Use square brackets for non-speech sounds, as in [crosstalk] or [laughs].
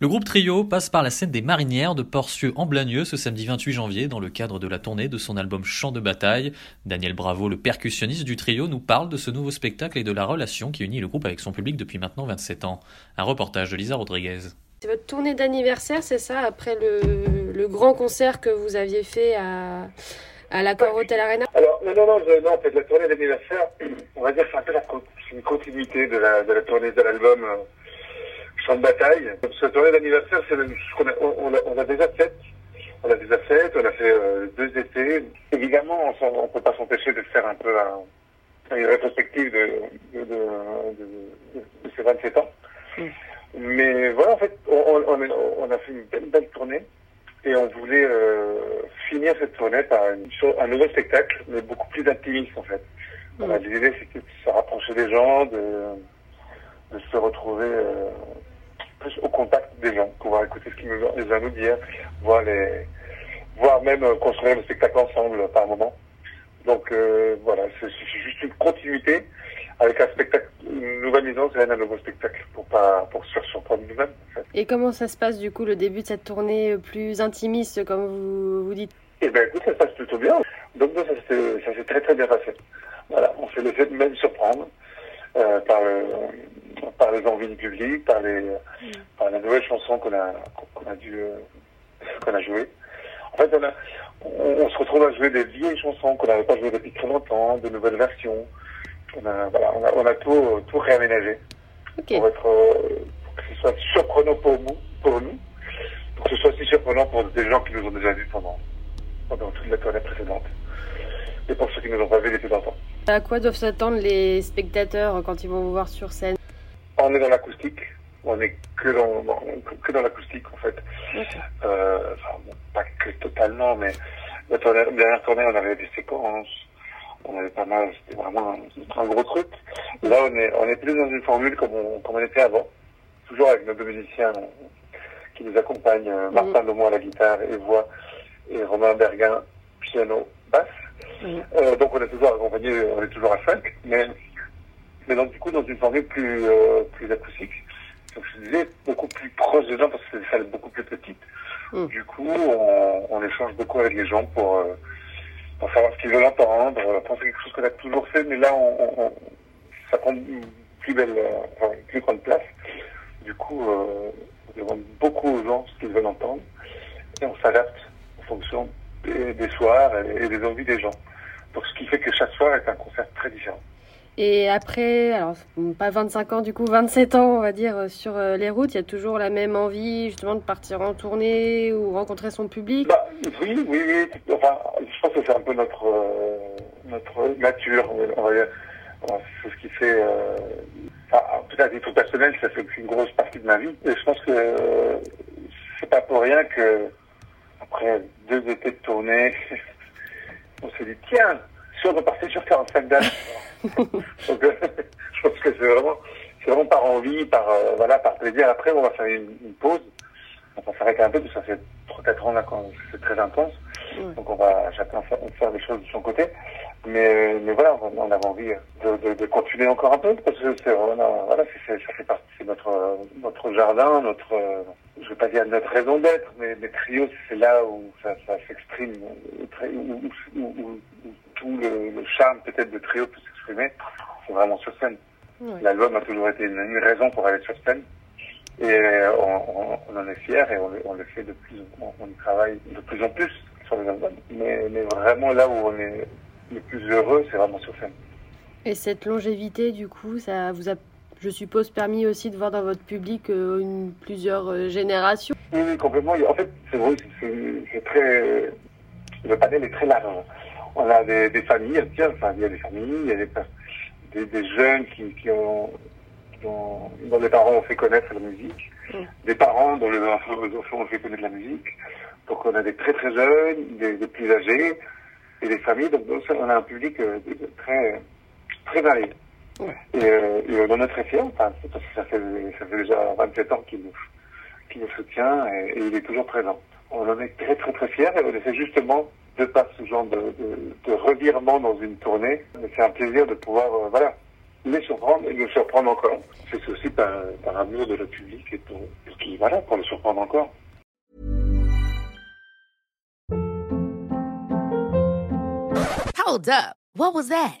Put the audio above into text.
Le groupe Trio passe par la scène des Marinières de Porcieux en Blagneux ce samedi 28 janvier dans le cadre de la tournée de son album Chant de bataille. Daniel Bravo, le percussionniste du trio, nous parle de ce nouveau spectacle et de la relation qui unit le groupe avec son public depuis maintenant 27 ans. Un reportage de Lisa Rodriguez. C'est votre tournée d'anniversaire, c'est ça, après le, le, grand concert que vous aviez fait à, à l'Accor Hotel Arena? Alors, non, non, non, non, en fait, la tournée d'anniversaire, [clears throat] on va dire c'est un peu la, une continuité de la, de la tournée de l'album. Euh, champ de bataille. Cette tournée d'anniversaire, c'est ce qu'on a, on, a, on a déjà fait. On a déjà fait, on a fait euh, deux étés. Évidemment, on ne peut pas s'empêcher de faire un peu un, une rétrospective de, de, de, de, ces 27 ans. Mm. Mais voilà, en fait, on, on, on, a fait une belle, belle tournée et on voulait euh, finir cette tournée par une, un nouveau spectacle, mais beaucoup plus intimiste en fait. Mm. L'idée, c'était de se rapprocher des gens, de, de se retrouver euh, plus au contact des gens, pouvoir écouter ce qu'ils nous ont, les à nous dire, voir les, voir même euh, construire le spectacle ensemble par moment. Donc euh, voilà, c'est juste une continuité avec un spectacle, une nouvelle mise en scène, un nouveau spectacle pour pas pour se surprendre nous-mêmes. Et comment ça se passe du coup le début de cette tournée plus intimiste comme vous vous dites? Eh ben écoute, ça se passe plutôt bien. Donc ça s'est très très bien passé. Voilà, on s'est laissé même surprendre euh, par le par les envies du public, par les, par les nouvelles chansons qu'on a, qu'on a dû, euh, qu'on a jouées. En fait, on, a, on, se retrouve à jouer des vieilles chansons qu'on n'avait pas jouées depuis très longtemps, de nouvelles versions. On a, voilà, on a, on a tout, tout réaménagé pour être, euh, pour que ce soit surprenant pour nous, pour nous, pour que ce soit aussi surprenant pour des gens qui nous ont déjà vus pendant, pendant toute la tournée précédente, et pour ceux qui nous ont pas vus depuis longtemps. À quoi doivent s'attendre les spectateurs quand ils vont vous voir sur scène on est dans l'acoustique. On est que dans, que dans l'acoustique, en fait. Euh, enfin, pas que totalement, mais la dernière tournée, on avait des séquences. On avait pas mal, c'était vraiment un, gros truc. Là, on est, on est plus dans une formule comme on, comme on était avant. Toujours avec nos deux musiciens qui nous accompagnent, euh, Martin Domo à la guitare et voix, et Romain Berguin, piano, basse. Euh, donc on est toujours accompagné, on est toujours à 5, mais mais donc du coup dans une formule plus, euh, plus acoustique. Donc je disais, beaucoup plus proche des gens parce que c'est des salles beaucoup plus petites. Mm. Du coup, on, on, échange beaucoup avec les gens pour, euh, pour savoir ce qu'ils veulent entendre. c'est quelque chose qu'on a toujours fait, mais là, on, on, ça prend une plus belle, enfin, une plus grande place. Du coup, on demande beaucoup aux gens ce qu'ils veulent entendre et on s'adapte en fonction des, des soirs et, et des envies des gens. Donc ce qui fait que chaque soir est un concert très différent. Et après, alors pas 25 ans, du coup 27 ans, on va dire, euh, sur euh, les routes, il y a toujours la même envie justement de partir en tournée ou rencontrer son public? Bah, Oui, oui, oui. Enfin, je pense que c'est un peu notre, euh, notre nature, on va dire. C'est ce qui fait. enfin, peut-être à titre personnel, ça fait une grosse partie de ma vie. Et je pense que c'est pas pour rien que, après deux étés de tournée, [laughs] on s'est dit tiens, si on repartait sur 45 dates. [laughs] Donc, euh, [laughs] je pense que c'est vraiment, c'est vraiment par envie, par, euh, voilà, par plaisir. Après, on va faire une, une pause. On va s'arrêter un peu, parce que ça fait 3-4 ans là quand c'est très intense. Donc on va chacun faire, faire, des choses de son côté. Mais, mais voilà, on, on avait envie de, de, de, continuer encore un peu, parce que c'est voilà, c'est, ça fait partie, c'est notre, notre jardin, notre, je vais pas dire notre raison d'être, mais, mais trio, c'est là où ça, ça s'exprime, où, où, où, tout le, le charme peut-être de trio peut s'exprimer, c'est vraiment sur scène. L'album a toujours été une, une, raison pour aller sur scène. Et on, on, on en est fiers et on, on, le fait de plus, on, on travaille de plus en plus sur les albums. Mais, mais vraiment là où on est le plus heureux, c'est vraiment sur scène. Et cette longévité, du coup, ça vous a, je suppose, permis aussi de voir dans votre public euh, une, plusieurs euh, générations Oui, complètement. En fait, c'est vrai, c'est très. Le panel est très large on a des, des familles, tiens, enfin, il y a des familles, il y a des, des, des jeunes qui, qui ont, dont, dont, les parents ont fait connaître la musique, mm. des parents dont les enfants ont fait connaître la musique. Donc on a des très très jeunes, des, des plus âgés, et des familles. Donc, on a un public euh, très très varié. Ouais. Et, euh, et, on en est très fiers, parce que ça fait, ça fait déjà 27 ans qu'il nous, qu'il nous soutient et, et, il est toujours présent. On en est très très très fiers et on essaie justement de pas ce genre de, revirement dans une tournée. C'est un plaisir de pouvoir euh, voilà, les surprendre et les surprendre encore. C'est aussi par, par amour de notre public et pour, pour qui, voilà, pour le surprendre encore. Hold up. What was that?